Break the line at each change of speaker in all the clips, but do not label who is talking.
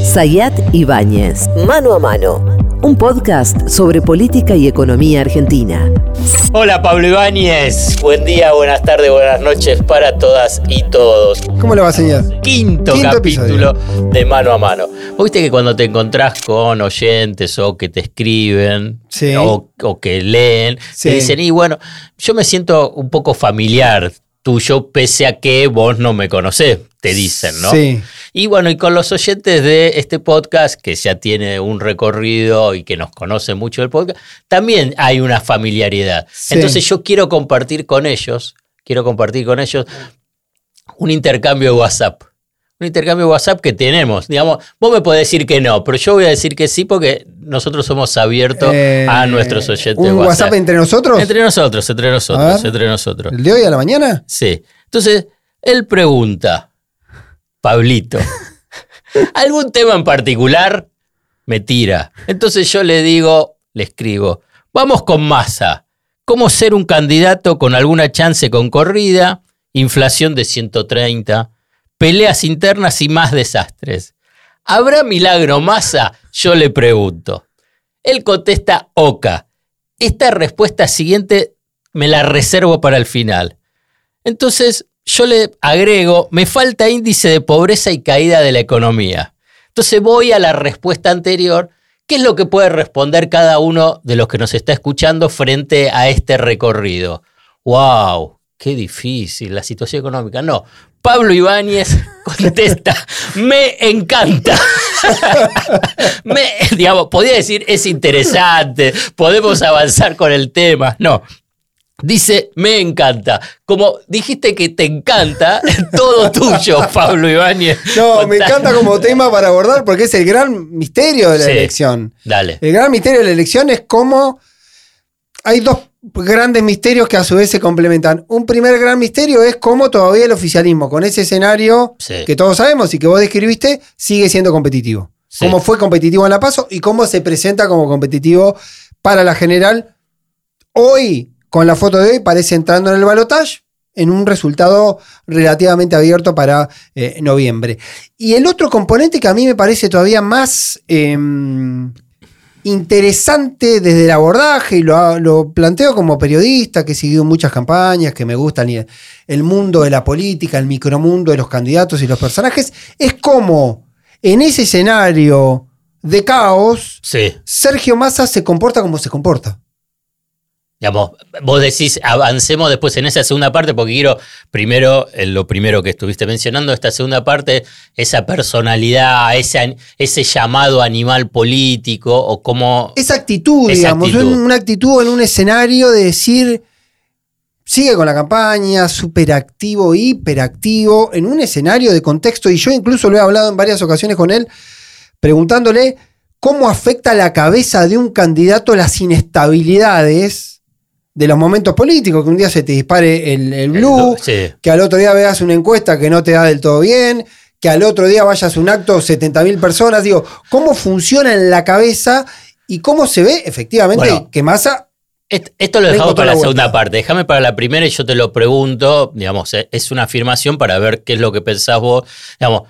Sayat Ibáñez, Mano a Mano, un podcast sobre política y economía argentina.
Hola Pablo Ibáñez, buen día, buenas tardes, buenas noches para todas y todos.
¿Cómo le va, señor?
Quinto, capítulo de Mano a Mano. ¿Viste que cuando te encontrás con oyentes o que te escriben o, que leen, te dicen, y bueno, yo me siento un poco familiar tuyo, pese a que vos no me conocés, te dicen, ¿no? Sí. Y bueno, y con los oyentes de este podcast, que ya tiene un recorrido y que nos conoce mucho el podcast, también hay una familiaridad. Entonces yo quiero compartir con ellos, quiero compartir con ellos un intercambio de WhatsApp. Un intercambio WhatsApp que tenemos. Digamos, vos me podés decir que no, pero yo voy a decir que sí porque nosotros somos abiertos a eh, nuestros oyentes.
¿Un WhatsApp. entre nosotros?
Entre nosotros, entre nosotros, entre nosotros.
¿El de hoy a la mañana?
Sí. Entonces, él pregunta, Pablito. ¿Algún tema en particular? Me tira. Entonces yo le digo, le escribo, vamos con masa. ¿Cómo ser un candidato con alguna chance con corrida? Inflación de 130, peleas internas y más desastres. ¿Habrá milagro masa? Yo le pregunto. Él contesta Oca. Esta respuesta siguiente me la reservo para el final. Entonces yo le agrego, me falta índice de pobreza y caída de la economía. Entonces voy a la respuesta anterior. ¿Qué es lo que puede responder cada uno de los que nos está escuchando frente a este recorrido? ¡Wow! Qué difícil la situación económica. No, Pablo Ibáñez contesta, me encanta. me, digamos, podría decir, es interesante, podemos avanzar con el tema. No, Dice, me encanta. Como dijiste que te encanta, todo tuyo, Pablo Ibáñez.
No, me encanta como tema para abordar porque es el gran misterio de la elección.
Dale.
El gran misterio de la elección es cómo hay dos grandes misterios que a su vez se complementan. Un primer gran misterio es cómo todavía el oficialismo, con ese escenario que todos sabemos y que vos describiste, sigue siendo competitivo. Cómo fue competitivo en la PASO y cómo se presenta como competitivo para la general. Hoy con la foto de hoy parece entrando en el balotaje en un resultado relativamente abierto para eh, noviembre. Y el otro componente que a mí me parece todavía más em, interesante desde el abordaje, y lo, planteo como periodista que he seguido muchas campañas, que me gustan el mundo de la política, el micromundo de los candidatos y los personajes, es como en ese escenario de caos, Sergio Massa se comporta como se comporta.
Digamos, vos decís, avancemos después en esa segunda parte, porque quiero primero, lo primero que estuviste mencionando, esta segunda parte, esa personalidad, ese, ese llamado animal político, o cómo.
Esa actitud, digamos, una actitud en un escenario de decir, sigue con la campaña, súper activo, hiperactivo, en un escenario de contexto, y yo incluso lo he hablado en varias ocasiones con él, preguntándole cómo afecta la cabeza de un candidato las inestabilidades de los momentos políticos, que un día se te dispare el, blue, que al otro día veas una encuesta que no te da del todo bien, que al otro día vayas a un acto 70.000 personas. Digo, ¿cómo funciona en la cabeza y cómo se ve efectivamente que Massa...
Esto lo dejamos para la, segunda parte. Déjame para la primera y yo te lo pregunto. Digamos, eh, es una afirmación para ver qué es lo que pensás vos. Digamos,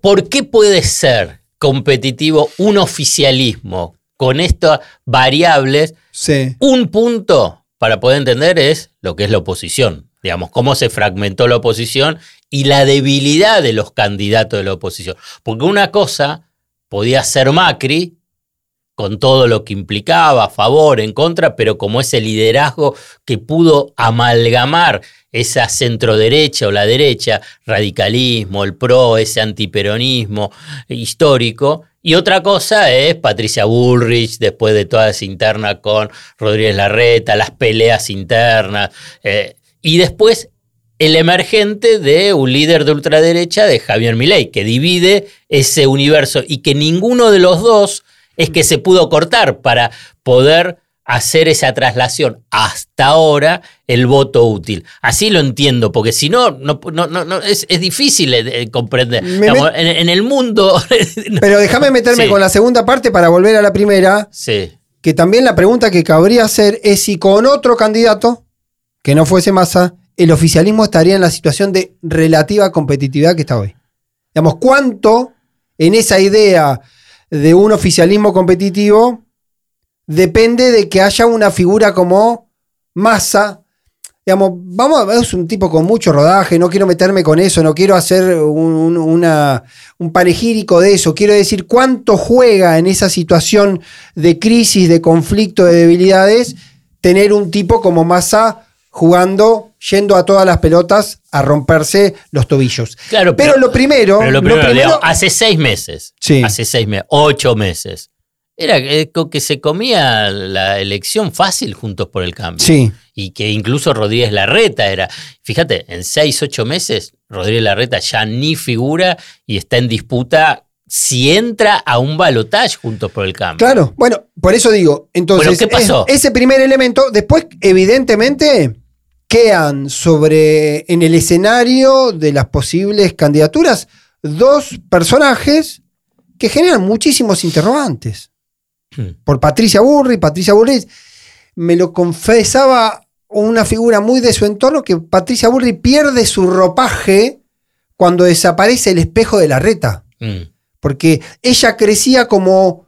¿por qué puede ser competitivo un oficialismo con estas variables, un punto para poder entender es lo que es la oposición. Digamos, cómo se fragmentó la oposición y la debilidad de los candidatos de la oposición. Porque una cosa podía ser Macri, con todo lo que implicaba, a favor, en contra, pero como ese liderazgo que pudo amalgamar esa centroderecha o la derecha, radicalismo, el PRO, ese antiperonismo histórico, y otra cosa es Patricia Bullrich, después de toda esa interna con Rodríguez Larreta, las peleas internas. Eh, y después el emergente de un líder de ultraderecha de Javier Milei, que divide ese universo y que ninguno de los dos es que se pudo cortar para poder hacer esa traslación hasta ahora el voto útil. Así lo entiendo, porque si no, no, no, es, difícil eh, eh, comprender. en, el mundo...
Pero déjame meterme con la segunda parte para volver a la primera.
Sí.
Que también la pregunta que cabría hacer es si con otro candidato, que no fuese Massa, el oficialismo estaría en la situación de relativa competitividad que está hoy. Digamos, ¿cuánto en esa idea de un oficialismo competitivo depende de que haya una figura como Massa. Digamos, vamos, es un tipo con mucho rodaje, no quiero meterme con eso, no quiero hacer un, un panegírico de eso, quiero decir cuánto juega en esa situación de crisis, de conflicto, de debilidades, tener un tipo como Massa jugando, yendo a todas las pelotas a romperse los tobillos.
Claro,
pero, lo primero.
lo primero, hace seis meses. Sí. Hace seis meses, ocho meses. Era que se comía la elección fácil juntos por el cambio.
Sí.
Y que incluso Rodríguez Larreta era. Fíjate, en seis, ocho meses, Rodríguez Larreta ya ni figura y está en disputa si entra a un balotaje juntos por el cambio.
Claro, bueno, por eso digo, entonces,
¿qué pasó?
ese primer elemento, después, evidentemente, quedan sobre, en el escenario de las posibles candidaturas, dos personajes que generan muchísimos interrogantes. Hmm. Por Patricia Burri, Patricia Burri me lo confesaba una figura muy de su entorno que Patricia Burri pierde su ropaje cuando desaparece el espejo de la reta. Hmm. Porque ella crecía como,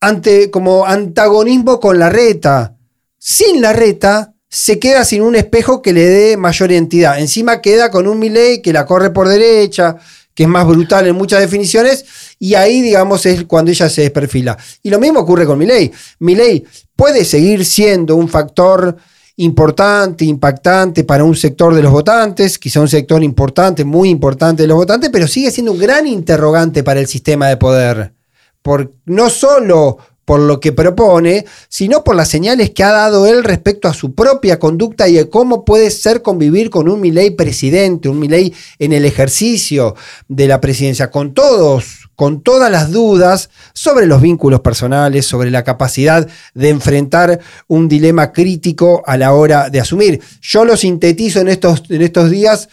ante, como antagonismo con la reta. Sin la reta, se queda sin un espejo que le dé mayor identidad. Encima queda con un Milei que la corre por derecha, que es más brutal en muchas definiciones, y ahí, digamos, es cuando ella se desperfila. Y lo mismo ocurre con Milei. Milei puede seguir siendo un factor importante, impactante para un sector de los votantes, quizá un sector importante, muy importante de los votantes, pero sigue siendo un gran interrogante para el sistema de poder. Por, no solo por lo que propone, sino por las señales que ha dado él respecto a su propia conducta y de cómo puede ser convivir con un Milei presidente, un Milei en el ejercicio de la presidencia, con todos, con todas las dudas sobre los vínculos personales, sobre la capacidad de enfrentar un dilema crítico a la hora de asumir. Yo lo sintetizo en estos, en estos días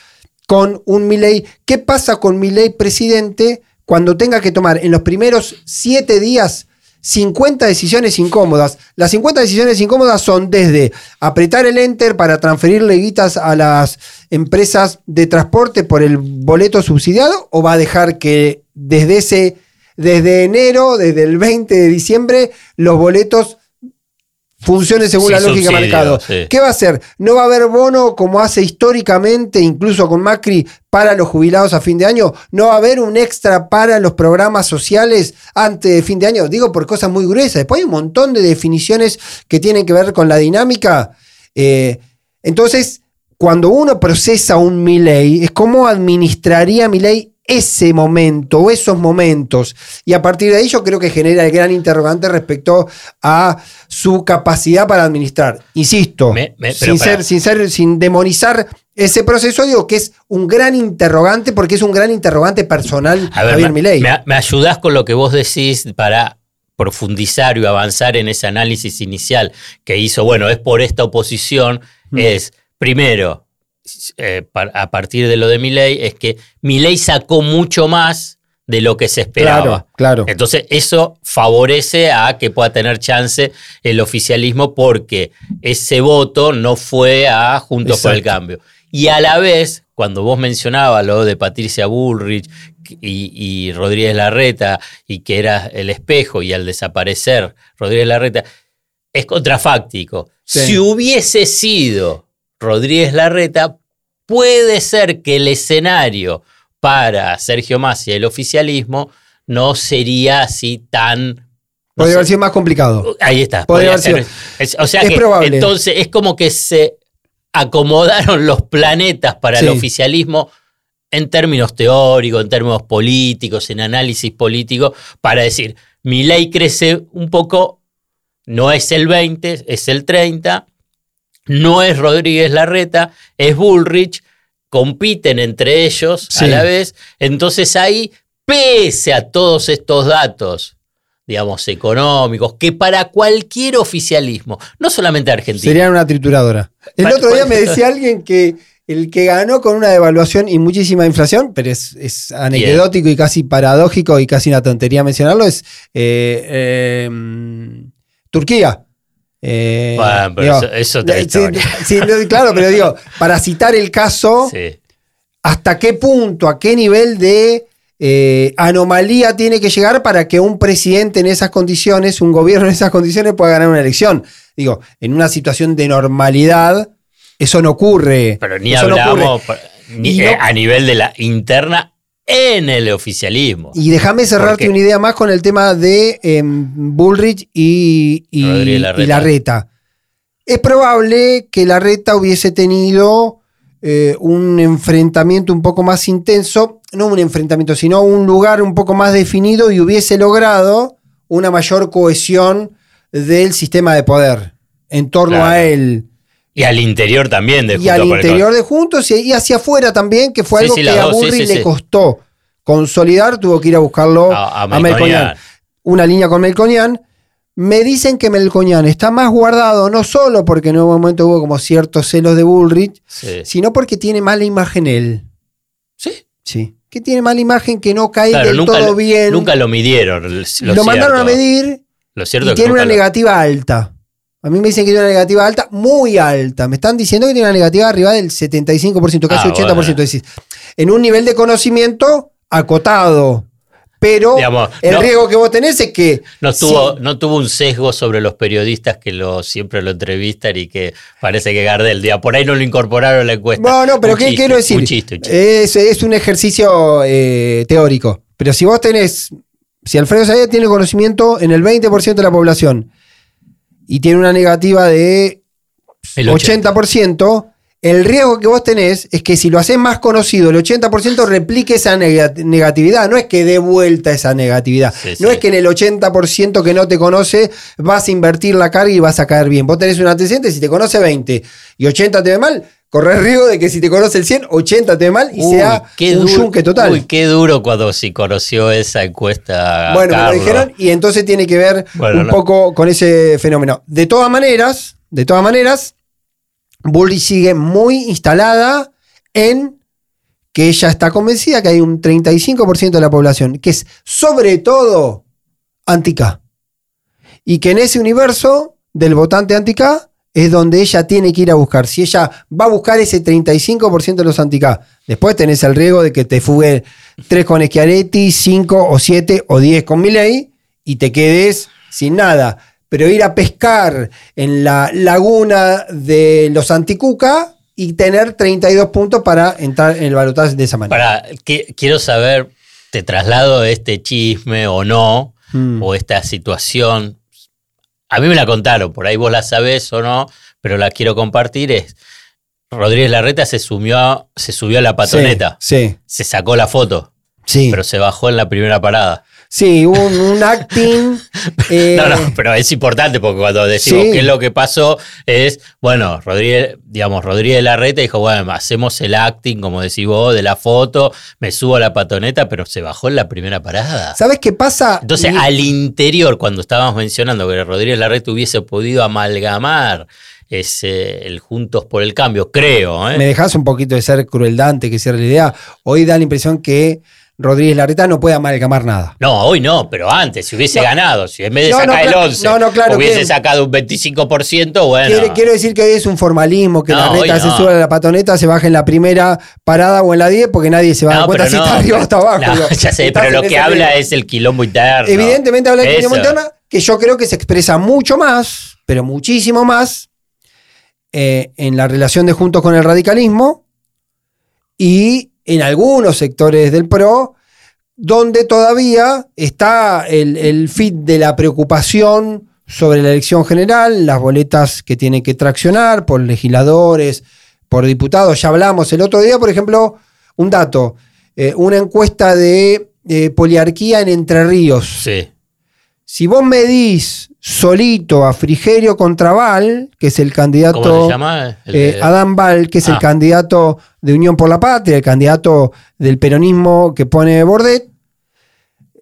con un Milei. ¿Qué pasa con Milei presidente cuando tenga que tomar en los primeros siete días 50 decisiones incómodas. Las 50 decisiones incómodas son desde apretar el enter para transferirle guitas a las empresas de transporte por el boleto subsidiado o va a dejar que desde ese desde enero, desde el 20 de diciembre, los boletos funcione según la lógica del mercado. ¿Qué va a hacer? ¿No va a haber bono como hace históricamente, incluso con Macri, para los jubilados a fin de año? ¿No va a haber un extra para los programas sociales antes de fin de año? Digo por cosas muy gruesas. Después hay un montón de definiciones que tienen que ver con la dinámica. Eh, entonces, cuando uno procesa un Milei, es cómo administraría Milei ese momento o esos momentos. Y a partir de ahí yo creo que genera el gran interrogante respecto a su capacidad para administrar. Insisto, sin, ser, sin, ser, sin demonizar ese proceso, digo que es un gran interrogante porque es un gran interrogante personal
a ver, Javier Me, me ayudás con lo que vos decís para profundizar y avanzar en ese análisis inicial que hizo, bueno, es por esta oposición, mm. es primero, eh, a partir de lo de Milei es que Milei sacó mucho más de lo que se esperaba.
Claro,
Entonces, eso favorece a que pueda tener chance el oficialismo porque ese voto no fue a Juntos por el Cambio. Y a la vez, cuando vos mencionabas lo de Patricia Bullrich y, Rodríguez Larreta y que era el espejo y al desaparecer Rodríguez Larreta, es contrafáctico. Si hubiese sido Rodríguez Larreta, puede ser que el escenario para Sergio Massa y el oficialismo no sería así tan...
Podría haber sido más complicado.
Ahí está.
Podría haber sido.
o sea que entonces es como que se acomodaron los planetas para el oficialismo en términos teóricos, en términos políticos, en análisis político, para decir, mi ley crece un poco, no es el 20, es el 30, no es Rodríguez Larreta, es Bullrich, compiten entre ellos a la vez. Entonces ahí, pese a todos estos datos, digamos, económicos, que para cualquier oficialismo, no solamente Argentina.
Serían una trituradora. El otro día me decía alguien que el que ganó con una devaluación y muchísima inflación, pero es, anecdótico y casi paradójico y casi una tontería mencionarlo, es eh, em, Turquía.
Eh, bueno, pero eso,
claro, pero digo, para citar el caso, ¿hasta qué punto, a qué nivel de eh, anomalía tiene que llegar para que un presidente en esas condiciones, un gobierno en esas condiciones pueda ganar una elección. Digo, en una situación de normalidad, eso no ocurre.
Pero ni hablamos eh, a nivel de la interna en el oficialismo.
Y déjame cerrarte una idea más con el tema de em, Bullrich y, y, Larreta. Es probable que Larreta hubiese tenido eh, un enfrentamiento un poco más intenso no un enfrentamiento, sino un lugar un poco más definido y hubiese logrado una mayor cohesión del sistema de poder en torno a él.
Y al interior también de
Juntos. Y al interior de Juntos y, hacia afuera también, que fue algo que a Burri le costó consolidar, tuvo que ir a buscarlo a, a, Una línea con Melconian. Me dicen que Melconian está más guardado, no solo porque en un momento hubo como ciertos celos de Bullrich, sino porque tiene mala imagen él.
Sí.
Sí que tiene mala imagen, que no cae del todo bien.
Nunca lo midieron.
Lo, mandaron a medir
lo cierto
y tiene una negativa alta. A mí me dicen que tiene una negativa alta, muy alta. Me están diciendo que tiene una negativa arriba del 75%, casi 80%. Es decir, en un nivel de conocimiento acotado. Pero el riesgo que vos tenés es que.
No tuvo, no tuvo un sesgo sobre los periodistas que lo, siempre lo entrevistan y que parece que Gardel, día por ahí no lo incorporaron a la encuesta.
No, no, pero ¿qué quiero decir? Es, un ejercicio eh, teórico. Pero si vos tenés. Si Alfredo Sayed tiene conocimiento en el 20% de la población y tiene una negativa de 80%, el riesgo que vos tenés es que si lo haces más conocido, el 80% replique esa negatividad. No es que dé vuelta esa negatividad. no es que en el 80% que no te conoce vas a invertir la carga y vas a caer bien. Vos tenés un antecedente, si te conoce 20 y 80 te ve mal, corres riesgo de que si te conoce el 100, 80 te ve mal y sea un yunque total. Uy,
qué duro cuando si conoció esa encuesta.
Bueno, me lo dijeron y entonces tiene que ver un poco con ese fenómeno. De todas maneras, de todas maneras, Bully sigue muy instalada en que ella está convencida que hay un 35% de la población que es sobre todo anti-K. Y que en ese universo del votante anti-K es donde ella tiene que ir a buscar. Si ella va a buscar ese 35% de los anti-K, después tenés el riesgo de que te fugue 3 con Schiaretti, 5 o 7 o 10 con Milley y te quedes sin nada pero ir a pescar en la laguna de los Anticuca y tener 32 puntos para entrar en el balotaje de esa manera.
Para, quiero saber, ¿te traslado este chisme o no? Mm. O esta situación. A mí me la contaron, por ahí vos la sabés o no, pero la quiero compartir. Es, Rodríguez Larreta se, subió, se subió a la patoneta.
sí.
Se sacó la foto.
Sí.
Pero se bajó en la primera parada.
Sí, un, un acting.
Eh, no, no, pero es importante porque cuando decimos qué es lo que pasó, es, bueno, Rodríguez, digamos, Rodríguez Larreta dijo, bueno, hacemos el acting, como decís vos, de la foto, me subo a la patoneta, pero se bajó en la primera parada.
¿Sabes qué pasa?
Entonces, al interior, cuando estábamos mencionando que Rodríguez Larreta hubiese podido amalgamar ese, el Juntos por el Cambio, creo. ¿eh?
Me dejas un poquito de ser crueldante, que sea la idea. Hoy da la impresión que Rodríguez Larreta no puede amalgamar nada.
No, hoy no, pero antes, si hubiese ganado, si en vez de sacar el 11 hubiese sacado un 25%, bueno.
Quiero, decir que hoy es un formalismo, que Larreta se sube a la patoneta, se baja en la primera parada o en la 10, porque nadie se va a dar cuenta si está arriba o está abajo.
ya sé, pero lo que habla es el quilombo interno.
Evidentemente habla del quilombo interno, que yo creo que se expresa mucho más, pero muchísimo más, eh, en la relación de Juntos con el radicalismo y en algunos sectores del PRO, donde todavía está el, fit de la preocupación sobre la elección general, las boletas que tienen que traccionar por legisladores, por diputados. Ya hablamos el otro día, por ejemplo, un dato, eh, una encuesta de poliarquía en Entre Ríos.
Sí.
Si vos medís solito a Frigerio Contraval, que es el candidato.
¿Cómo se llama?
Eh, Adán Val, que es el ah. candidato de Unión por la Patria, el candidato del peronismo que pone Bordet.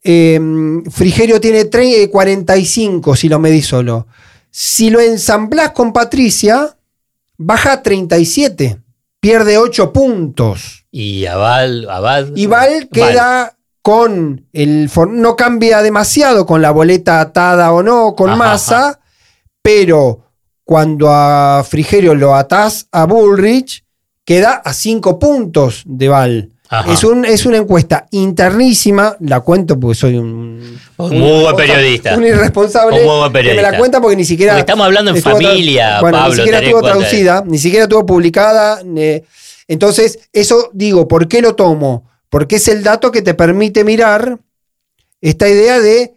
Em, Frigerio tiene 45 si lo medís solo. Si lo ensamblás con Patricia, baja a 37. Pierde 8 puntos.
Y Aval,
y Val queda con el no cambia demasiado con la boleta atada o no, con masa, pero cuando a Frigerio lo atás a Bullrich, queda a cinco puntos de Val. Es, un, es una encuesta internísima, la cuento porque soy un.
muy buen periodista.
Un irresponsable.
Un muy buen periodista.
me la cuenta porque ni siquiera.
estamos hablando en familia,
bueno, Ni siquiera estuvo traducida, ni siquiera estuvo publicada. entonces, eso digo, ¿por qué lo tomo? Porque es el dato que te permite mirar esta idea de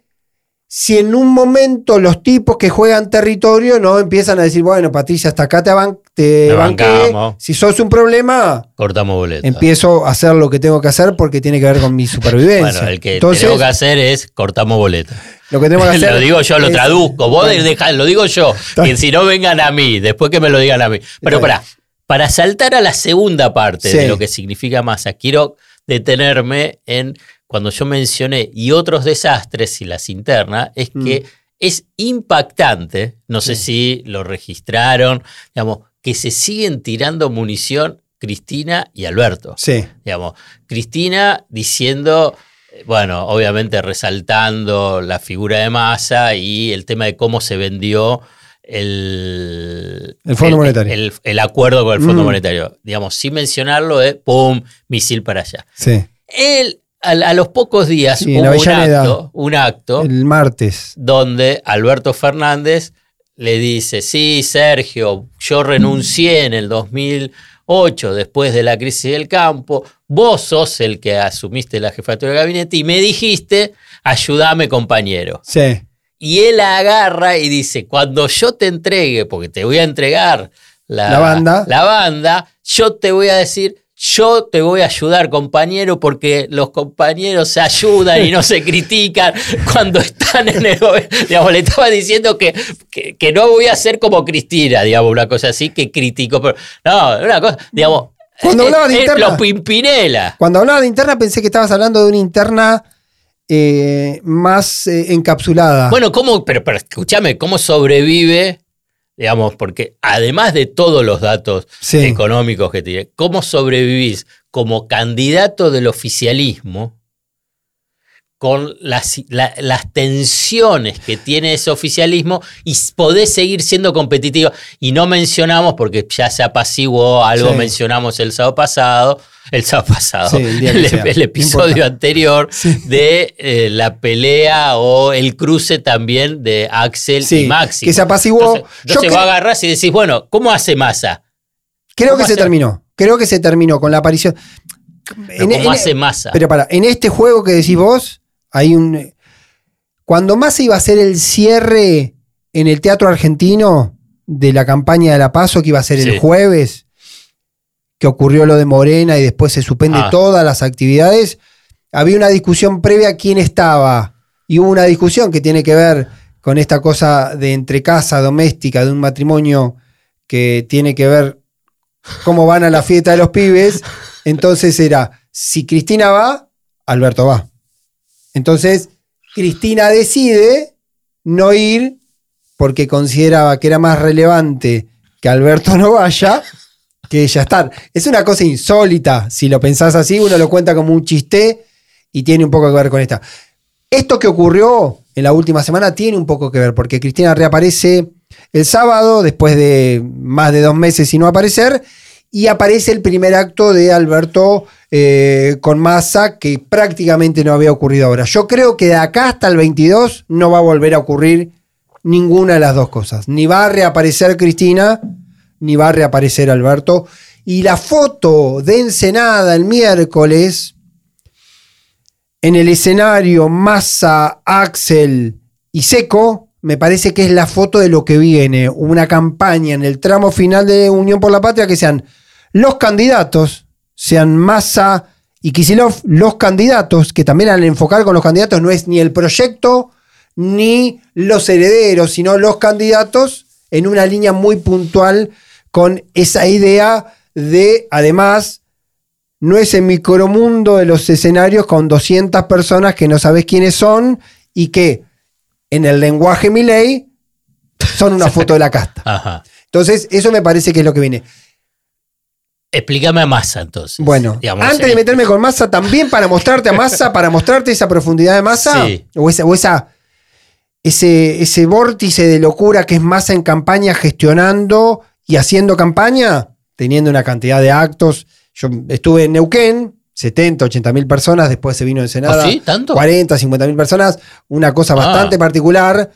si en un momento los tipos que juegan territorio no empiezan a decir, bueno, Patricia, hasta acá te, van, te banqué, si sos un problema,
cortamos boleta.
Empiezo a hacer lo que tengo que hacer porque tiene que ver con mi supervivencia.
bueno, el que tengo que hacer es cortamos boleta.
Lo que tengo que hacer.
lo digo yo, lo traduzco. Vos lo digo yo. Y si no vengan a mí, después que me lo digan a mí. Pero para, para saltar a la segunda parte de lo que significa masa, quiero detenerme en cuando yo mencioné y otros desastres y las internas, es que mm. es impactante, no sé si lo registraron, digamos, que se siguen tirando munición Cristina y Alberto.
Sí.
Digamos, Cristina diciendo, bueno, obviamente resaltando la figura de masa y el tema de cómo se vendió el,
el Fondo Monetario.
El, acuerdo con el Fondo mm. Monetario. Digamos, sin mencionarlo, es ¡pum! misil para allá.
Sí.
Él a, los pocos días hubo un acto, un acto,
el martes,
donde Alberto Fernández le dice, sí, Sergio, yo renuncié en el 2008 después de la crisis del campo, vos sos el que asumiste la jefatura de gabinete y me dijiste, ayúdame compañero.
Sí.
Y él agarra y dice, cuando yo te entregue, porque te voy a entregar la,
banda.
la banda, yo te voy a decir, yo te voy a ayudar, compañero, porque los compañeros se ayudan y no se critican cuando están en el Digamos, le estaba diciendo que, que, no voy a ser como Cristina, digamos, una cosa así, que critico. Pero, no, una cosa, digamos.
Cuando hablaba de interna.
Los Pimpinela.
Cuando hablaba de interna, pensé que estabas hablando de una interna. Eh, más eh, encapsulada.
Bueno, ¿cómo? Pero, pero escúchame, ¿cómo sobrevive digamos, porque además de todos los datos económicos que tiene, ¿cómo sobrevivís como candidato del oficialismo con las, las, tensiones que tiene ese oficialismo y podés seguir siendo competitivo? Y no mencionamos, porque ya se apaciguó, algo mencionamos el sábado pasado, el sábado pasado, el, episodio anterior de eh, la pelea o el cruce también de Axel y Maxi.
Que se apaciguó.
Entonces, vos agarrás y decís, bueno, ¿cómo hace masa?
Creo que se terminó. Creo que se terminó con la aparición.
¿Cómo hace masa?
Pero para, en este juego que decís vos, hay un. Cuando Massa iba a ser el cierre en el teatro argentino de la campaña de la Paso, que iba a ser el jueves, que ocurrió lo de Morena y después se suspende ah. todas las actividades, había una discusión previa a quién estaba. Y hubo una discusión que tiene que ver con esta cosa de entre casa doméstica, de un matrimonio que tiene que ver cómo van a la fiesta de los pibes. Entonces era, si Cristina va, Alberto va. Entonces, Cristina decide no ir porque consideraba que era más relevante que Alberto no vaya que ella estar. Es una cosa insólita, si lo pensás así, uno lo cuenta como un chiste y tiene un poco que ver con esta. Esto que ocurrió en la última semana tiene un poco que ver, porque Cristina reaparece el sábado, después de más de dos meses sin no aparecer, y aparece el primer acto de Alberto eh, con masa que prácticamente no había ocurrido ahora. Yo creo que de acá hasta el 22 no va a volver a ocurrir ninguna de las dos cosas. Ni va a reaparecer Cristina, ni va a reaparecer Alberto. Y la foto de Ensenada el miércoles, en el escenario Massa, Axel y Seco, me parece que es la foto de lo que viene. Una campaña en el tramo final de Unión por la Patria que sean los candidatos, sean Massa y Kisilov, los candidatos, que también al enfocar con los candidatos no es ni el proyecto ni los herederos, sino los candidatos en una línea muy puntual con esa idea de, además, no es el micromundo de los escenarios con 200 personas que no sabes quiénes son y que en el lenguaje Miley son una foto de la casta. Entonces, eso me parece que es lo que viene.
Explícame a Massa entonces.
Bueno, antes de meterme con Massa, también para mostrarte a Massa, para mostrarte esa profundidad de Massa, o, esa, o esa, ese, ese vórtice de locura que es Massa en campaña gestionando y haciendo campaña, teniendo una cantidad de actos. Yo estuve en Neuquén, 70, 80 mil personas, después se vino en Senado.
¿Ah, ¿Sí? ¿Tanto?
40, 50 mil personas, una cosa bastante ah. particular.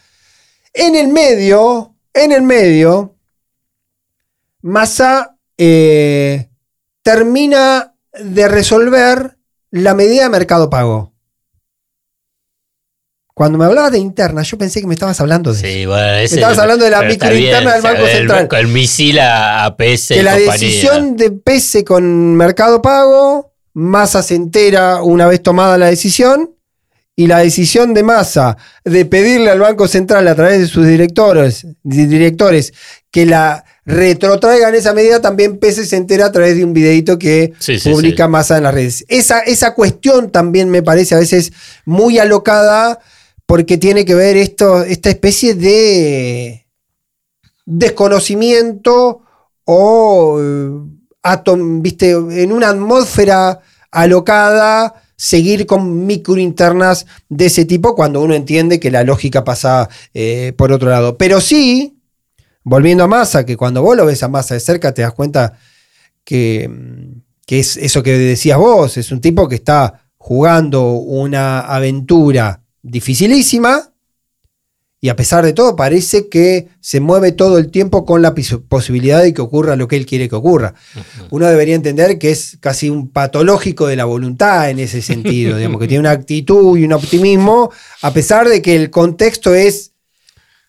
En el medio, en el medio, Massa eh, termina de resolver la medida de mercado pago. Cuando me hablabas de interna, yo pensé que me estabas hablando de
sí, Bueno,
me estabas hablando de la microinterna del Banco Central.
El, el misil a, a PS.
Que la decisión de PS con Mercado Pago, Massa se entera una vez tomada la decisión, y la decisión de Massa de pedirle al Banco Central a través de sus directores, directores que la retrotraigan esa medida, también PS se entera a través de un videito que publica Massa en las redes. Esa, esa cuestión también me parece a veces muy alocada porque tiene que ver esto, esta especie de desconocimiento o eh, viste, en una atmósfera alocada seguir con microinternas de ese tipo cuando uno entiende que la lógica pasa eh, por otro lado. Pero sí, volviendo a Massa, que cuando vos lo ves a Massa de cerca te das cuenta que, que es eso que decías vos, es un tipo que está jugando una aventura dificilísima y a pesar de todo parece que se mueve todo el tiempo con la posibilidad de que ocurra lo que él quiere que ocurra. Uno debería entender que es casi un patológico de la voluntad en ese sentido, digamos, que tiene una actitud y un optimismo, a pesar de que el contexto es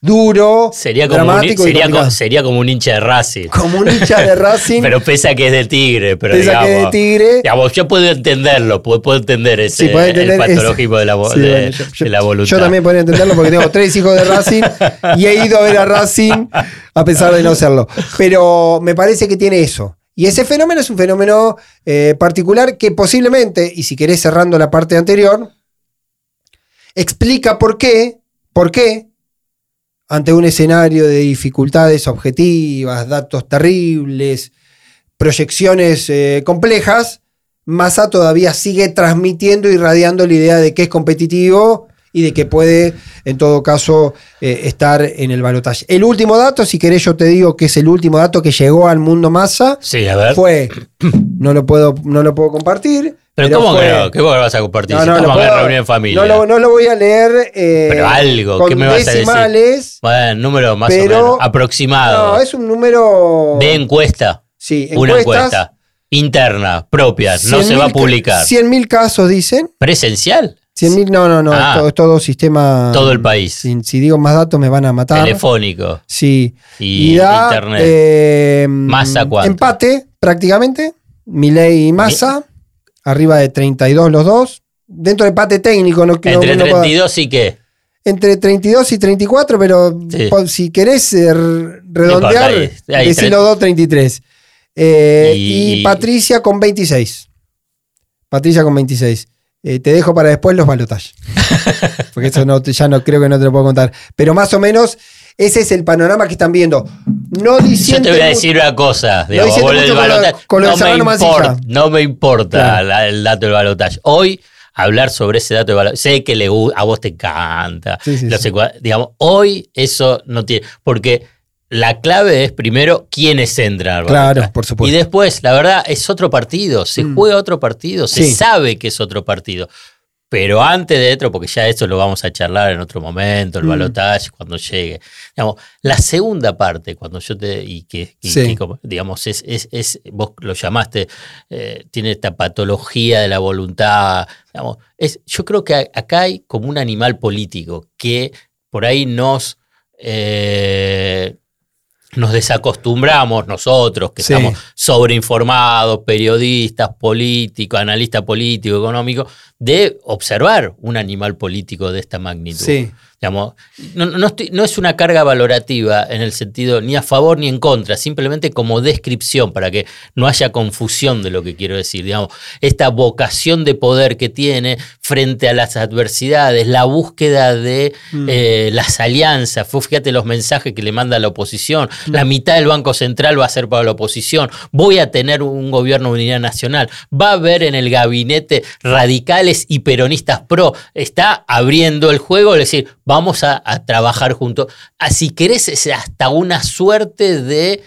duro,
sería como
dramático.
Un, sería, sería, como un hincha de Racing.
Como un hincha de Racing.
pero pesa que es de Tigre. Pero
pesa digamos, que es de Tigre.
Digamos, yo puedo entenderlo, puedo, puedo entender ese sí, entender el patológico de, la, sí, de, bueno, yo, de, la, voluntad.
Yo también podría entenderlo porque tengo tres hijos de Racing y he ido a ver a Racing a pesar de no serlo. Pero me parece que tiene eso. Y ese fenómeno es un fenómeno eh, particular que posiblemente, y si querés cerrando la parte anterior, explica por qué, por qué ante un escenario de dificultades objetivas, datos terribles, proyecciones eh, complejas, Massa todavía sigue transmitiendo y radiando la idea de que es competitivo y de que puede, en todo caso, eh, estar en el balotaje. El último dato, si querés, yo te digo que es el último dato que llegó al mundo Massa.
Sí, a ver.
Fue, no lo puedo, no lo puedo compartir,
pero, ¿cómo que ¿Qué vos vas a compartir? No, no, si en reunión en familia.
No, no, lo voy a leer.
Eh, pero algo, ¿qué me vas a decir? Bueno, número más o menos aproximado.
No, es un número.
De encuesta.
Sí,
Una encuesta interna, propia, no se va a publicar.
100.000 casos dicen.
¿Presencial?
100.000, no, no, no, ah. es, todo, sistema.
Todo el país.
Si, digo más datos me van a matar.
Telefónico.
Sí.
Y, internet. Eh,
¿Masa cuánto? Empate, prácticamente. Milei y Massa arriba de 32 los dos. Dentro de empate técnico. No,
¿Entre 32 y qué?
Entre 32 y 34, pero si querés eh, redondear, decilo 2, 33. Eh, y, Patricia con 26. Patricia con 26. Eh, te dejo para después los balotajes. Porque eso no, ya no creo que no te lo puedo contar. Pero más o menos ese es el panorama que están viendo. No Yo
te voy a decir una cosa. no, me importa, el dato del balotaje. Hoy hablar sobre ese dato de balotaje. Sé que le, a vos te encanta. digamos, hoy eso no tiene. Porque la clave es primero quiénes entran.
Claro, por supuesto.
Y después, la verdad, es otro partido. Se mm. juega otro partido. Se sabe que es otro partido. Pero antes de esto, porque ya eso lo vamos a charlar en otro momento, el mm. balotaje, cuando llegue. Digamos, la segunda parte, cuando yo te. y que, digamos, es, es, vos lo llamaste, eh, tiene esta patología de la voluntad. Digamos, es, yo creo que acá hay como un animal político que por ahí nos. Eh, nos desacostumbramos nosotros, que estamos sobreinformados, periodistas, políticos, analistas políticos, económicos, de observar un animal político de esta magnitud. Sí. Digamos, no, no, es una carga valorativa en el sentido ni a favor ni en contra, simplemente como descripción para que no haya confusión de lo que quiero decir. Digamos, esta vocación de poder que tiene frente a las adversidades, la búsqueda de mm. eh, las alianzas. Fíjate los mensajes que le manda a la oposición. Mm. La mitad del Banco Central va a ser para la oposición. Voy a tener un gobierno de unidad nacional. Va a haber en el gabinete radicales y peronistas pro. Está abriendo el juego, es decir, vamos a, trabajar juntos. Ah, si querés, hasta una suerte de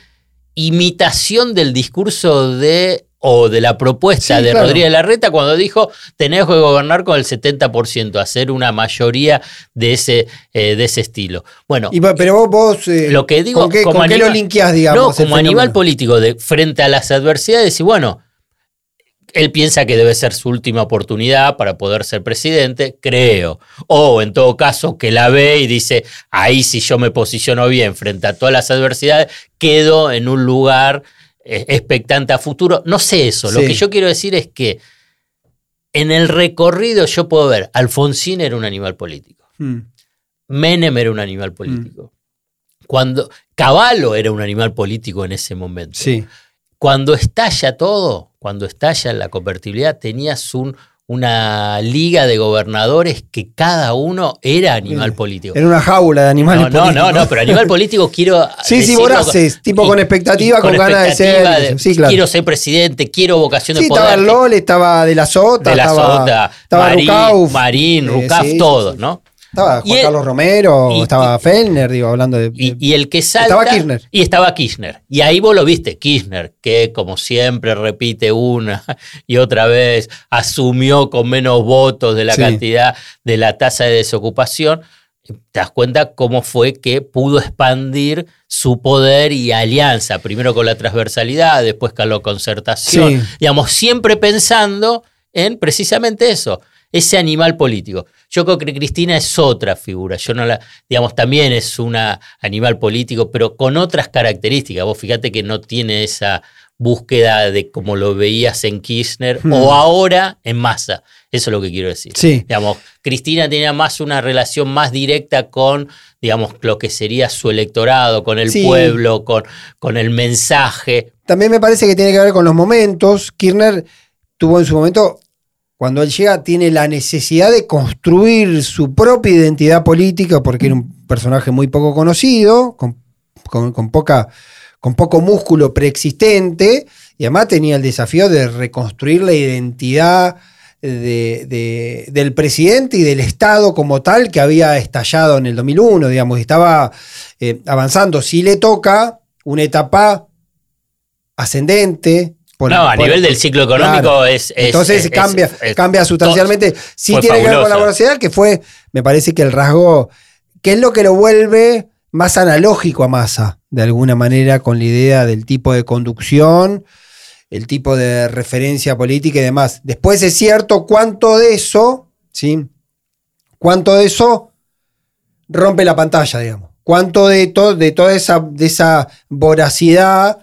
imitación del discurso de o de la propuesta de Rodríguez Larreta cuando dijo tenés que gobernar con el 70%, hacer una mayoría de ese, eh, de ese estilo. Bueno,
pero vos, eh,
lo que digo,
¿con qué, como lo linkeás, digamos?
No, como animal político, de, frente a las adversidades, y bueno, él piensa que debe ser su última oportunidad para poder ser presidente, creo. O en todo caso que la ve y dice, ahí si yo me posiciono bien frente a todas las adversidades, quedo en un lugar eh, expectante a futuro. No sé eso. Lo que yo quiero decir es que en el recorrido yo puedo ver, Alfonsín era un animal político. Hmm. Menem era un animal político. Cuando Caballo era un animal político en ese momento.
Sí.
Cuando estalla todo, cuando estalla la convertibilidad, tenías un, una liga de gobernadores que cada uno era animal político.
Era una jaula de animales
no,
políticos.
No, no, no, pero animal político quiero.
sí, sí, voraces, tipo con expectativa, con, ganas de ser. sí, claro.
Quiero ser presidente, quiero vocación
de
poder.
Estaba LOL, estaba de la Sota,
de la
estaba,
Sota,
estaba
Marín, Marín, eh, Rucaf, todos, ¿no?
Estaba Juan Carlos Romero, estaba Fellner, digo, hablando de,
y, el que salta.
Estaba Kirchner.
Y estaba Kirchner. Y ahí vos lo viste, Kirchner, que como siempre repite una y otra vez, asumió con menos votos de la cantidad de la tasa de desocupación. Te das cuenta cómo fue que pudo expandir su poder y alianza, primero con la transversalidad, después con la concertación, digamos, siempre pensando en precisamente eso, ese animal político. Yo creo que Cristina es otra figura. Yo no la, digamos, también es una animal político, pero con otras características. Vos fíjate que no tiene esa búsqueda de como lo veías en Kirchner o hmm. ahora en Massa. Eso es lo que quiero decir.
Sí.
Digamos, Cristina tenía más una relación más directa con, digamos, lo que sería su electorado, con el pueblo, con, con el mensaje.
También me parece que tiene que ver con los momentos. Kirchner tuvo en su momento cuando él llega tiene la necesidad de construir su propia identidad política porque era un personaje muy poco conocido, con, poca, con poco músculo preexistente, y además tenía el desafío de reconstruir la identidad del presidente y del Estado como tal que había estallado en el 2001, digamos, estaba eh, avanzando. Si le toca una etapa ascendente,
no, a nivel del ciclo económico es,
Entonces cambia, cambia sustancialmente. Sí tiene que ver con la velocidad, que fue, me parece que el rasgo, que es lo que lo vuelve más analógico a masa, de alguna manera, con la idea del tipo de conducción, el tipo de referencia política y demás. Después es cierto cuánto de eso, ¿sí? Cuánto de eso rompe la pantalla, digamos. Cuánto de, de toda esa, de esa voracidad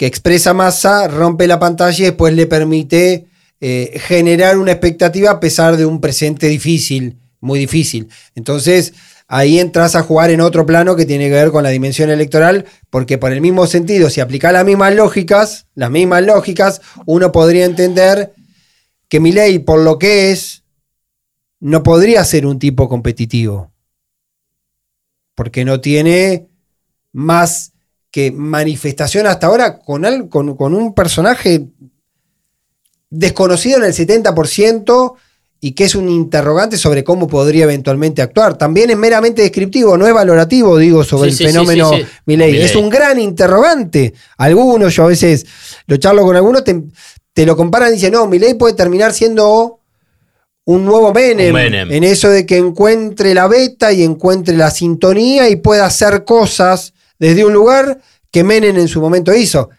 que expresa masa, rompe la pantalla y después le permite eh, generar una expectativa a pesar de un presente difícil, muy difícil. Entonces, ahí entras a jugar en otro plano que tiene que ver con la dimensión electoral, porque por el mismo sentido, si aplica las mismas lógicas, las mismas lógicas, uno podría entender que mi ley, por lo que es, no podría ser un tipo competitivo, porque no tiene más que manifestación hasta ahora con, con, un personaje desconocido en el 70% y que es un interrogante sobre cómo podría eventualmente actuar. También es meramente descriptivo, no es valorativo, digo, sobre el fenómeno Milei. Es un gran interrogante. Algunos, yo a veces lo charlo con algunos, te, lo comparan y dicen, no, Milei puede terminar siendo un nuevo Menem, Menem, en eso de que encuentre la beta y encuentre la sintonía y pueda hacer cosas desde un lugar que Menem en su momento hizo.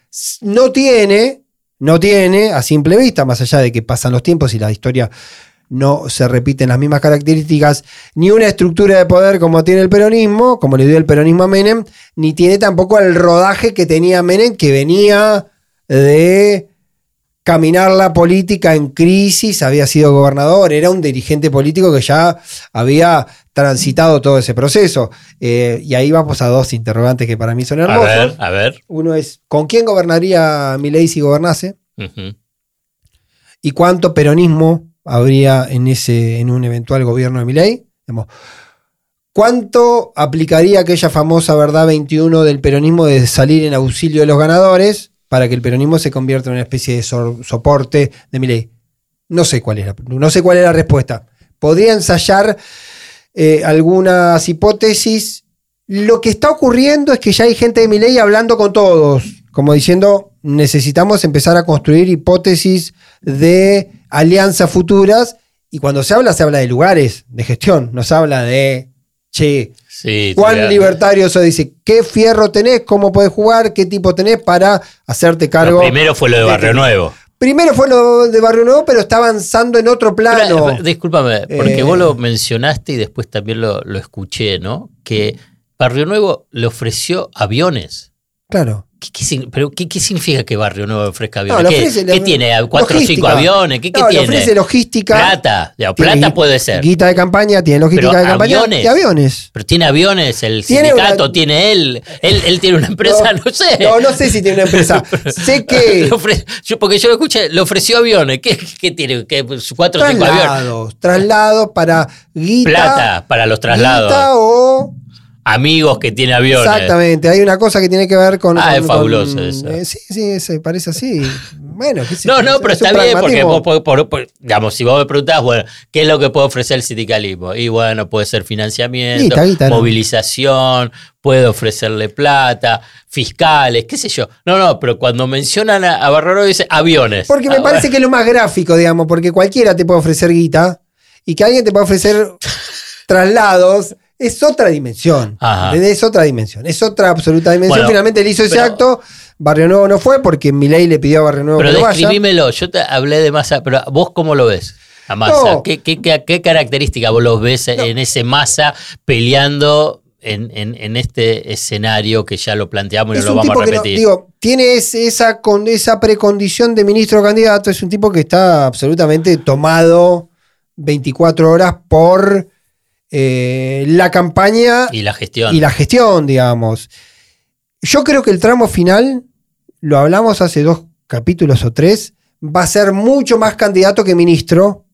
No tiene, no tiene, a simple vista, más allá de que pasan los tiempos y la historia no se repiten las mismas características, ni una estructura de poder como tiene el peronismo, como le dio el peronismo a Menem, ni tiene tampoco el rodaje que tenía Menem, que venía de caminar la política en crisis, había sido gobernador, era un dirigente político que ya había transitado todo ese proceso. Eh, y ahí vamos a dos interrogantes que para mí son hermosos.
A ver, a ver.
Uno es, ¿con quién gobernaría Milei si gobernase? ¿Y cuánto peronismo habría en, ese, en un eventual gobierno de Milei? ¿Cuánto aplicaría aquella famosa verdad 21 del peronismo de salir en auxilio de los ganadores? Para que el peronismo se convierta en una especie de soporte de mi ley? No sé cuál es la, no sé cuál es la respuesta. Podría ensayar eh, algunas hipótesis. Lo que está ocurriendo es que ya hay gente de mi ley hablando con todos, como diciendo, necesitamos empezar a construir hipótesis de alianzas futuras. Y cuando se habla, se habla de lugares de gestión, no se habla de, che, cuán libertario eso dice, qué fierro tenés, cómo podés jugar, qué tipo tenés para hacerte cargo.
primero fue lo de Barrio Nuevo.
Primero fue lo de Barrio Nuevo, pero está avanzando en otro plano.
discúlpame, porque vos lo eh, mencionaste y después también lo, lo escuché, ¿no? Que Barrio Nuevo le ofreció aviones.
Claro.
¿Qué, pero ¿qué, significa que Barrio Nuevo ofrezca aviones? ¿Qué, tiene? ¿Cuatro o cinco aviones? ¿Qué,
no,
tiene?
ofrece logística.
Plata. plata puede ser.
Guita de campaña, tiene logística de campaña. Aviones, y aviones.
Pero tiene aviones, el sindicato, tiene él, él. tiene una empresa, no, sé.
No, no sé si tiene una empresa. sé que.
yo, porque yo lo escuché, le ofreció aviones. ¿Qué, tiene? ¿Qué, ¿Cuatro o cinco aviones?
Traslados para guita.
Plata para los traslados.
Guita o
amigos que tiene aviones.
Exactamente, hay una cosa que tiene que ver con.
Ah, es fabuloso eso.
Eh, sí, sí, se parece así. Bueno,
¿qué No, no, pero está bien, porque digamos, si vos me preguntás, bueno, ¿qué es lo que puede ofrecer el sindicalismo? Y bueno, puede ser financiamiento, movilización, puede ofrecerle plata, fiscales, qué sé yo. No, no, pero cuando mencionan a, a dice aviones.
Porque me
ah,
parece que es lo más gráfico, digamos, porque cualquiera te puede ofrecer guita y que alguien te pueda ofrecer traslados es otra dimensión. Es otra dimensión. Es otra absoluta dimensión. Finalmente él hizo ese acto. Barrio Nuevo no fue porque Milei le pidió a Barrio Nuevo
pero que no describímelo. Yo te hablé de masa, pero vos cómo lo ves a masa. ¿Qué, qué, característica vos lo ves en ese masa peleando en, este escenario que ya lo planteamos y no lo vamos a repetir?
digo, tiene esa, con, esa precondición de ministro candidato. Es un tipo que está absolutamente tomado 24 horas por eh, la campaña
y la gestión.
Y la gestión, digamos. Yo creo que el tramo final, lo hablamos hace dos capítulos o tres, va a ser mucho más candidato que ministro,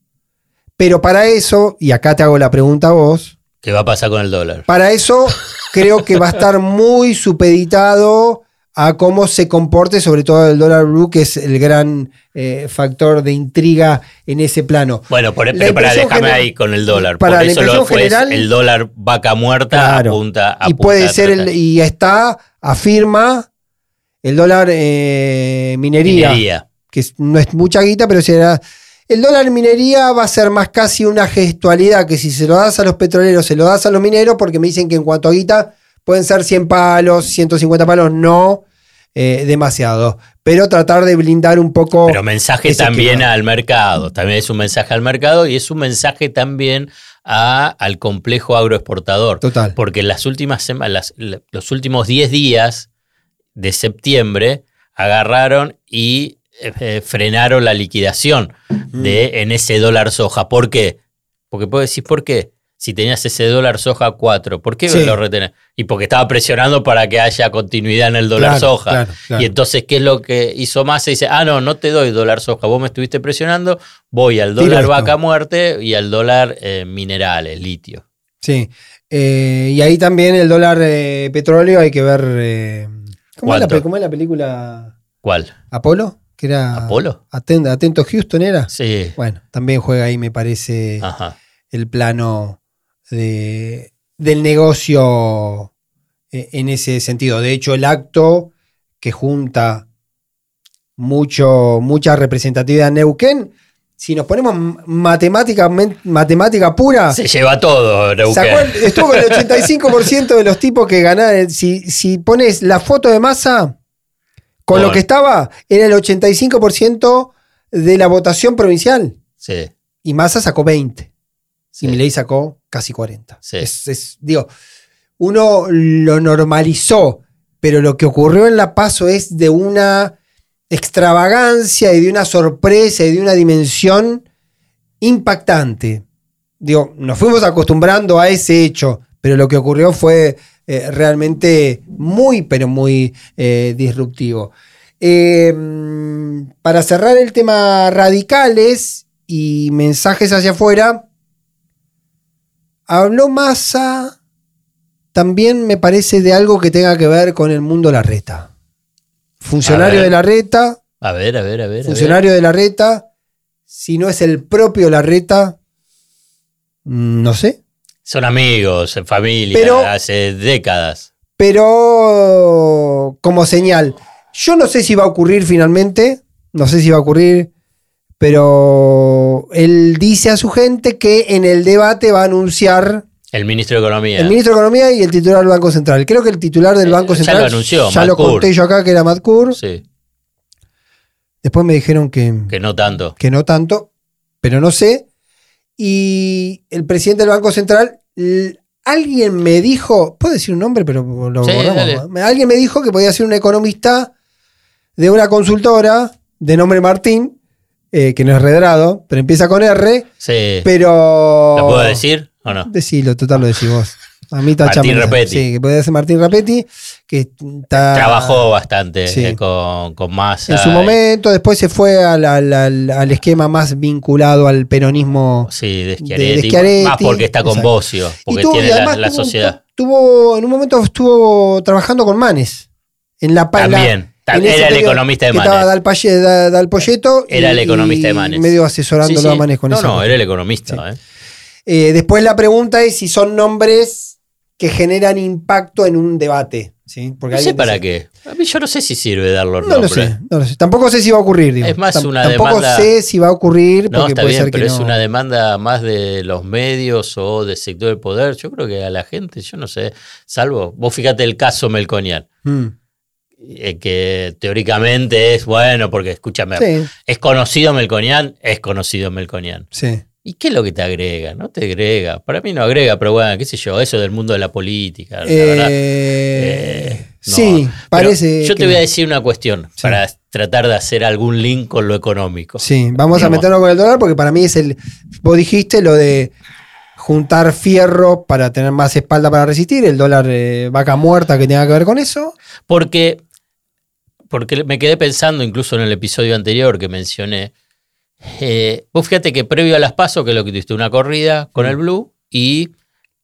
pero para eso, y acá te hago la pregunta a vos.
¿Qué va a pasar con el dólar?
Para eso creo que va a estar muy supeditado a cómo se comporte, sobre todo el dólar blue, que es el gran eh, factor de intriga en ese plano.
Bueno, pero para déjame ahí con el dólar. Para Por eso lo fue el dólar vaca muerta apunta,
a Y puede ser, y está, afirma el dólar eh, minería, que no es mucha guita, pero será... El dólar minería va a ser más casi una gestualidad que si se lo das a los petroleros, se lo das a los mineros, porque me dicen que en cuanto a guita pueden ser 100 palos, 150 palos, no eh, demasiado. Pero tratar de blindar un poco.
Pero mensaje también al mercado. También es un mensaje al mercado y es un mensaje también al complejo agroexportador.
Total.
Porque las últimas semanas, los últimos 10 días de septiembre agarraron y eh, eh, frenaron la liquidación de, en ese dólar soja. ¿Por qué? Porque puedo decir, ¿por qué? Si tenías ese dólar soja 4, ¿por qué lo retenés? Y porque estaba presionando para que haya continuidad en el dólar soja. Y entonces, ¿qué es lo que hizo Massa? Dice, ah, no, no te doy dólar soja, vos me estuviste presionando, voy al dólar vaca muerte y al dólar eh, minerales, litio.
Sí, eh, y ahí también el dólar eh, petróleo hay que ver... ¿cómo, es la, película?
¿Cuál?
¿Apolo? Que era
¿Apolo?
Atento Houston era.
Sí.
Bueno, también juega ahí, me parece, el plano del negocio eh, en ese sentido. De hecho, el acto que junta mucho, mucha representatividad en Neuquén, si nos ponemos matemática pura.
Se lleva todo,
Neuquén. estuvo con el 85% de los tipos que ganaron. Si, si pones la foto de masa, con lo que estaba, era el 85% de la votación provincial.
Sí.
Y Massa sacó 20. Y Milei sacó casi 40. Es, digo, uno lo normalizó, pero lo que ocurrió en La Paso es de una extravagancia y de una sorpresa y de una dimensión impactante. Digo, nos fuimos acostumbrando a ese hecho, pero lo que ocurrió fue eh, realmente muy, pero muy eh, disruptivo. Em, para cerrar el tema radicales y mensajes hacia afuera, Habló Massa también me parece de algo que tenga que ver con el mundo la reta. Funcionario de la reta.
A ver, a ver, a ver.
Funcionario de la reta. Si no es el propio la reta, mm, no sé.
Son amigos, familia, hace décadas.
Pero como señal, Yo no sé si va a ocurrir finalmente, no sé si va a ocurrir, pero él dice a su gente que en el debate va a anunciar
el ministro de Economía.
El ministro de Economía y el titular del Banco Central. Creo que el titular del Banco Central.
Ya lo anunció.
Ya lo conté yo acá que era Matt
Sí.
Después me dijeron que.
Que no tanto.
Que no tanto, pero no sé. Y el presidente del Banco Central, alguien me dijo. ¿Puedo decir un nombre? Pero lo borramos. Alguien me dijo que podía ser un economista de una consultora de nombre Martín, eh, que no es redrado, pero empieza con R.
Sí.
Pero.
¿Lo puedo decir? ¿O no?
Decilo, total lo decís vos.
A mí Martín Rapetti.
Sí, que puede ser Martín Rapetti, que
Trabajó bastante eh, con, con Massa.
En su momento, después se fue al, esquema más vinculado al peronismo
sí, de, Schiaretti, Más porque está con Bocio, porque tiene la, sociedad.
Tuvo, en un momento estuvo trabajando con Manes. En la
También. Era el economista de Manes.
Estaba Dal, Polleto.
Era el economista de Manes.
Medio asesorándolo a Manes con eso.
No, no, era el economista. Eh.
Eh, después la pregunta es si son nombres que generan impacto en un debate. ¿sí?
Porque no sé para qué. A mí yo no sé si sirve darlo
no Lo sé, no lo sé. Tampoco sé si va a ocurrir.
Es más una
demanda.
Tampoco
sé si va a ocurrir.
No, está bien, pero es una demanda más de los medios o del sector del poder. Yo creo que a la gente, yo no sé, salvo. Vos fíjate el caso Melconian. Mm. Eh, que teóricamente es bueno, porque escúchame, es conocido Melconian, es conocido Melconian.
Sí.
¿Y qué es lo que te agrega? No te agrega. Para mí no agrega, pero bueno, qué sé yo, eso del mundo de la política.
Eh, eh, sí, parece.
yo te voy a decir una cuestión para tratar de hacer algún link con lo económico.
Sí, vamos a meternos con el dólar porque para mí es el. Vos dijiste lo de juntar fierro para tener más espalda para resistir, el dólar eh, vaca muerta que tenga que ver con eso.
Porque, porque me quedé pensando incluso en el episodio anterior que mencioné eh, vos fíjate que previo a las pasos, que es lo que tuviste una corrida con el Blue, y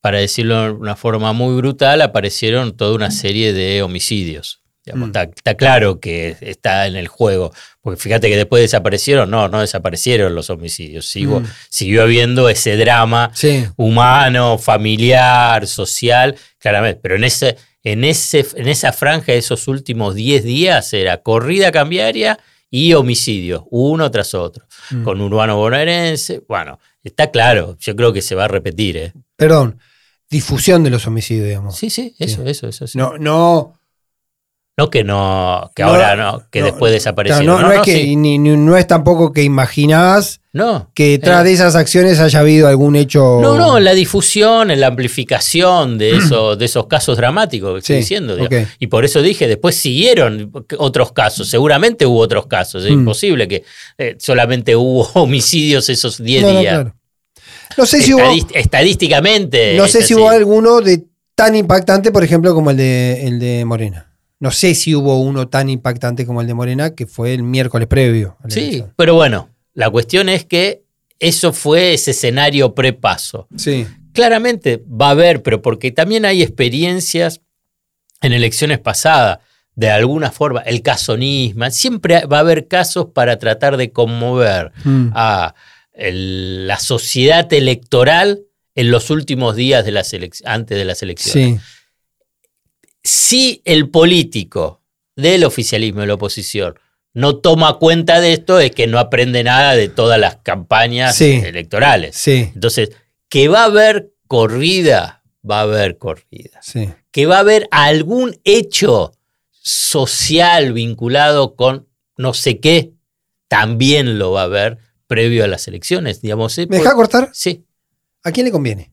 para decirlo de una forma muy brutal, aparecieron toda una serie de homicidios. Mm. está, claro que está en el juego, porque fíjate que después desaparecieron, no, no desaparecieron los homicidios, Sigo, mm. siguió habiendo ese drama humano, familiar, social, claramente, pero en, ese, en, ese, en esa franja de esos últimos 10 días era corrida cambiaria y homicidios, uno tras otro, mm. con urbano bonaerense. Bueno, está claro, yo creo que se va a repetir. ¿eh?
Perdón, difusión de los homicidios, digamos.
Sí, sí, eso, eso, eso.
No, no
no que no, que ahora no, que después desaparecieron.
no, es que ni, no es tampoco que imaginabas que detrás eh. de esas acciones haya habido algún hecho.
No, no, la difusión, la amplificación de, eso, de esos casos dramáticos que estoy diciendo. Y por eso dije, después siguieron otros casos, seguramente hubo otros casos. Es mm. imposible que eh, solamente hubo homicidios esos 10 días.
No sé si hubo.
Estadísticamente.
No sé si hubo alguno de tan impactante, por ejemplo, como el de, el de Morena. No sé si hubo uno tan impactante como el de Morena, que fue el miércoles previo.
Sí, pero bueno, la cuestión es que eso fue ese escenario prepaso.
Sí.
Claramente va a haber, pero porque también hay experiencias en elecciones pasadas, de alguna forma, el casonismo, siempre va a haber casos para tratar de conmover mm. a la sociedad electoral en los últimos días de las antes de las elecciones. Sí si el político del oficialismo de la oposición no toma cuenta de esto, es que no aprende nada de todas las campañas electorales. Entonces, que va a haber corrida, va a haber corrida. Que va a haber algún hecho social vinculado con no sé qué, también lo va a haber previo a las elecciones. Digamos,
¿Me deja cortar?
Sí.
¿A quién le conviene?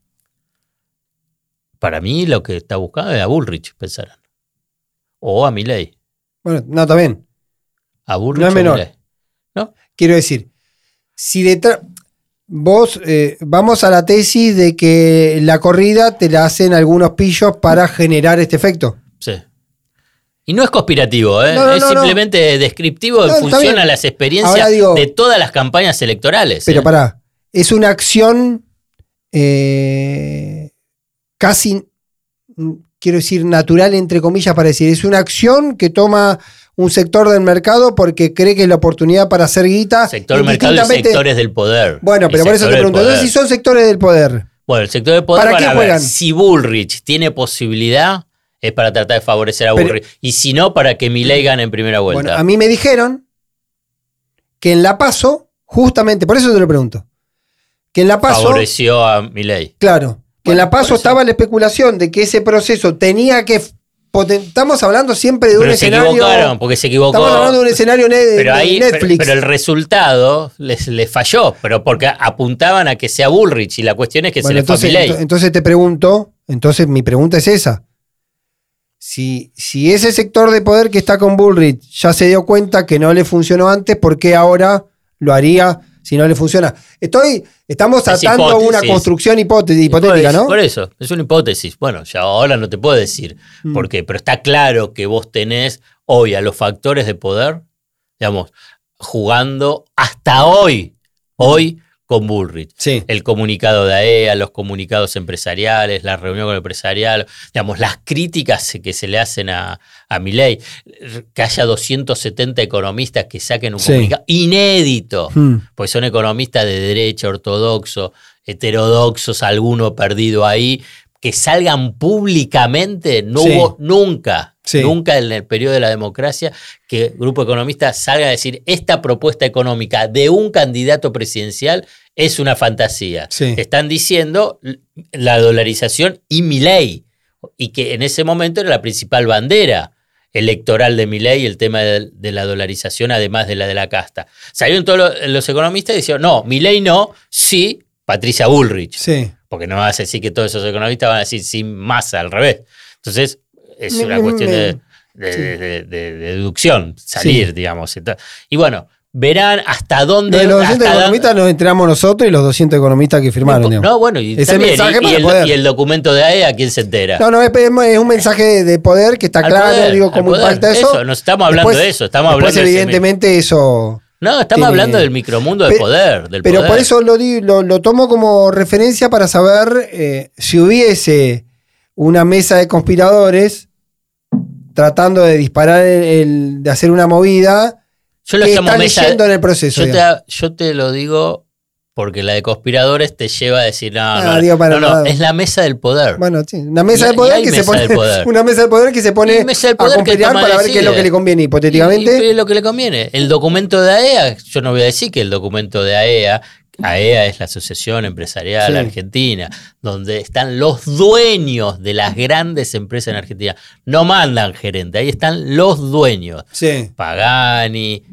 Para mí lo que está buscando es a Bullrich, pensarán. O a Milley.
Bueno, no, también.
A Bullrich
no es menor. ¿No? Quiero decir, si detrás. Vos, eh, vamos a la tesis de que la corrida te la hacen algunos pillos para generar este efecto.
Sí. Y no es conspirativo, ¿eh? es simplemente descriptivo en función a las experiencias de todas las campañas electorales.
Pero para ¿eh? pará, es una acción eh, casi, mm, quiero decir, natural, entre comillas, para decir, es una acción que toma un sector del mercado porque cree que es la oportunidad para hacer guita.
Sector del mercado y sectores del poder.
Bueno, pero por eso te pregunto, entonces si son sectores del poder.
Bueno, el sector del poder, ¿para qué juegan? si Bullrich tiene posibilidad, es para tratar de favorecer a Bullrich. y si no, para que Milei gane en primera vuelta. Bueno,
a mí me dijeron que en La Paso, justamente, por eso te lo pregunto, que en La Paso...
Favoreció a Milei.
Claro, que en La Paso estaba la especulación de que ese proceso tenía que Estamos hablando siempre de un escenario.
Se equivocaron, porque se equivocó.
Estamos hablando de un escenario pero ahí, Netflix.
Pero, el resultado les, les, falló, pero porque apuntaban a que sea Bullrich y la cuestión es que se le
entonces,
fue
Entonces te pregunto, entonces mi pregunta es esa. Si, si ese sector de poder que está con Bullrich ya se dio cuenta que no le funcionó antes, ¿por qué ahora lo haría si no le funciona. Estoy, estamos tratando una construcción hipotética, ¿no?
Por eso, es una hipótesis. Bueno, ya ahora no te puedo decir mm. por qué, pero está claro que vos tenés hoy a los factores de poder, digamos, jugando hasta hoy, hoy con Bullrich. El comunicado de AEA, e los comunicados empresariales, la reunión con el empresarial, digamos, las críticas que se le hacen a, a Milei, que haya 270 economistas que saquen un comunicado inédito, hmm. pues son economistas de derecha, ortodoxo, heterodoxos, alguno perdido ahí, que salgan públicamente, no hubo nunca, nunca en el periodo de la democracia, que el grupo economista salga a decir esta propuesta económica de un candidato presidencial es una fantasía. Están diciendo la dolarización y mi ley, y que en ese momento era la principal bandera electoral de mi ley el tema de, la dolarización, además de la de la casta. Salieron todos los, economistas y dijeron, no, mi ley no, sí, Patricia Bullrich.
Sí.
Porque no vas a decir que todos esos economistas van a decir sin masa, al revés. Entonces, es una cuestión de, deducción, salir, digamos. Y bueno, verán hasta dónde.
De los 200 economistas nos enteramos nosotros y los 200 economistas que firmaron.
No, bueno, y, el, documento de AEA, ¿quién se entera?
No, no, es, un mensaje de poder que está claro, digo, cómo impacta eso.
eso. No estamos hablando de eso, estamos hablando
evidentemente, eso.
No, estamos hablando del micromundo de poder. Del
pero por eso lo, lo, tomo como referencia para saber eh, si hubiese una mesa de conspiradores tratando de disparar, el, de hacer una movida
yo lo llamo mesa,
en el proceso.
Yo te, lo digo porque la de conspiradores te lleva a decir, no, ah, no, no, es la mesa del poder.
Bueno, sí, una mesa del poder que se pone una mesa del poder que se pone a conspirar para ver qué es lo que le conviene hipotéticamente.
es lo que le conviene. El documento de AEA, yo no voy a decir que el documento de AEA AEA es la Asociación Empresarial Argentina, donde están los dueños de las grandes empresas en Argentina. No mandan gerente, ahí están los dueños. Pagani,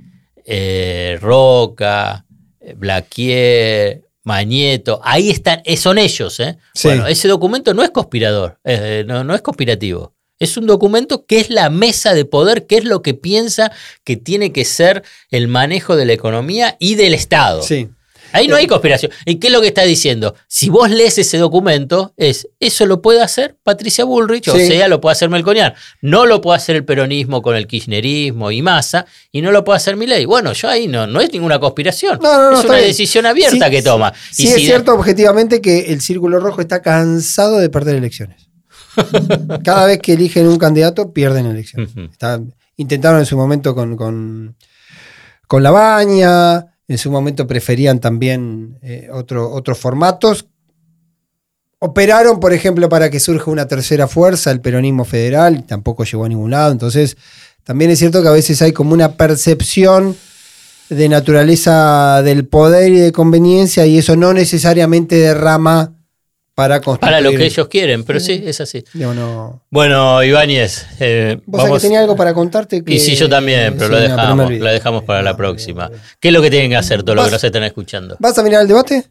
eh, Roca, eh, Blaquier, Mañeto, ahí están, eh, son ellos. Bueno, ese documento no es conspirador, no, no es conspirativo. Es un documento que es la mesa de poder, que es lo que piensa que tiene que ser el manejo de la economía y del Estado.
Sí.
Ahí no hay conspiración. ¿Y qué es lo que está diciendo? Si vos lees ese documento, es eso lo puede hacer Patricia Bullrich, o sea, lo puede hacer Melconian. No lo puede hacer el peronismo con el kirchnerismo y masa, y no lo puede hacer Milei. Bueno, yo ahí no, no es ninguna conspiración. es una decisión abierta que toma.
Sí, es cierto objetivamente que el Círculo Rojo está cansado de perder elecciones. Cada vez que eligen un candidato, pierden elecciones. intentaron en su momento con, con, con La Baña en su momento preferían también eh, otros formatos. Operaron, por ejemplo, para que surja una tercera fuerza, el peronismo federal, tampoco llegó a ningún lado. Entonces, también es cierto que a veces hay como una percepción de naturaleza del poder y de conveniencia y eso no necesariamente derrama para
Para lo que ellos quieren, pero sí, es así. Bueno, Ibáñez.
Eh, ¿Vos que tenía algo para contarte?
y sí, yo también, pero lo dejamos, lo dejamos para la próxima. ¿Qué es lo que tienen que hacer todos los que nos están escuchando?
¿Vas a mirar el debate?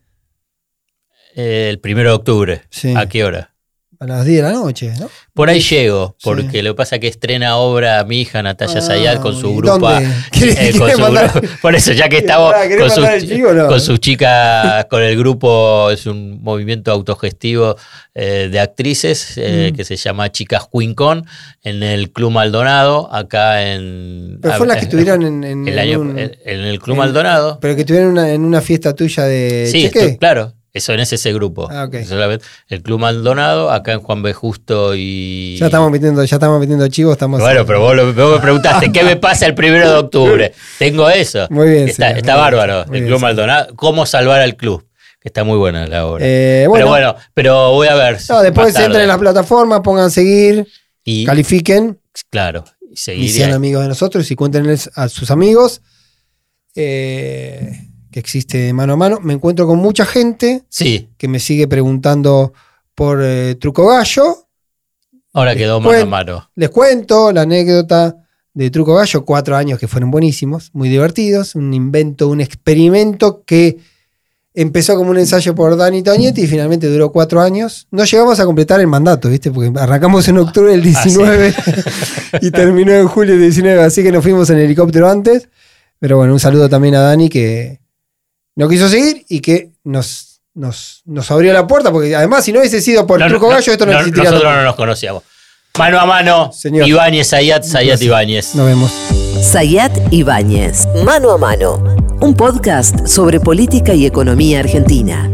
Eh, el primero de octubre. ¿A qué hora?
A las 10 de la noche, ¿no?
Por ahí llego, porque lo que pasa es que estrena obra mi hija Natalia Sayal con su grupo. Eh, por eso, ya que estamos con, sus, chicas, con el grupo, es un movimiento autogestivo eh, de actrices eh, mm. que se llama Chicas Quincón en el Club Maldonado, acá en.
Pero fue las que estuvieron en,
el, en, el Club Maldonado.
Pero que estuvieron en una fiesta tuya de.
Sí, claro. Eso en ese, grupo. Ah, el Club Maldonado, acá en Juan B. Justo y.
Ya estamos metiendo, ya estamos metiendo chivos, estamos.
Bueno, pero vos, me preguntaste, ¿qué me pasa el primero de octubre? Tengo eso.
Muy bien.
Está, está bárbaro. el Club Maldonado. ¿Cómo salvar al club? Está muy buena la obra. Eh, pero bueno, pero voy a ver.
No, después entren en las plataformas, pongan seguir. y, califiquen.
Claro.
Y, sean amigos de nosotros y cuéntenles a sus amigos eh, que existe mano a mano. Me encuentro con mucha gente
sí.
que me sigue preguntando por eh, Truco Gallo.
Ahora quedó mano a mano.
Les cuento la anécdota de Truco Gallo, cuatro años que fueron buenísimos, muy divertidos, un invento, un experimento que empezó como un ensayo por Dani Toñetti y finalmente duró cuatro años. No llegamos a completar el mandato, ¿viste? Porque arrancamos en octubre del 19 ah, y terminó en julio del 19, así que nos fuimos en helicóptero antes. Pero bueno, un saludo también a Dani que no quiso seguir y que nos, nos, abrió la puerta, porque además si no hubiese sido por el Truco Gallo, esto no, existiría.
Nosotros no nos conocíamos. Mano a mano, Señor. Ibáñez, Sayat, Sayat Ibáñez.
Nos vemos.
Sayat Ibáñez, Mano a Mano, un podcast sobre política y economía argentina.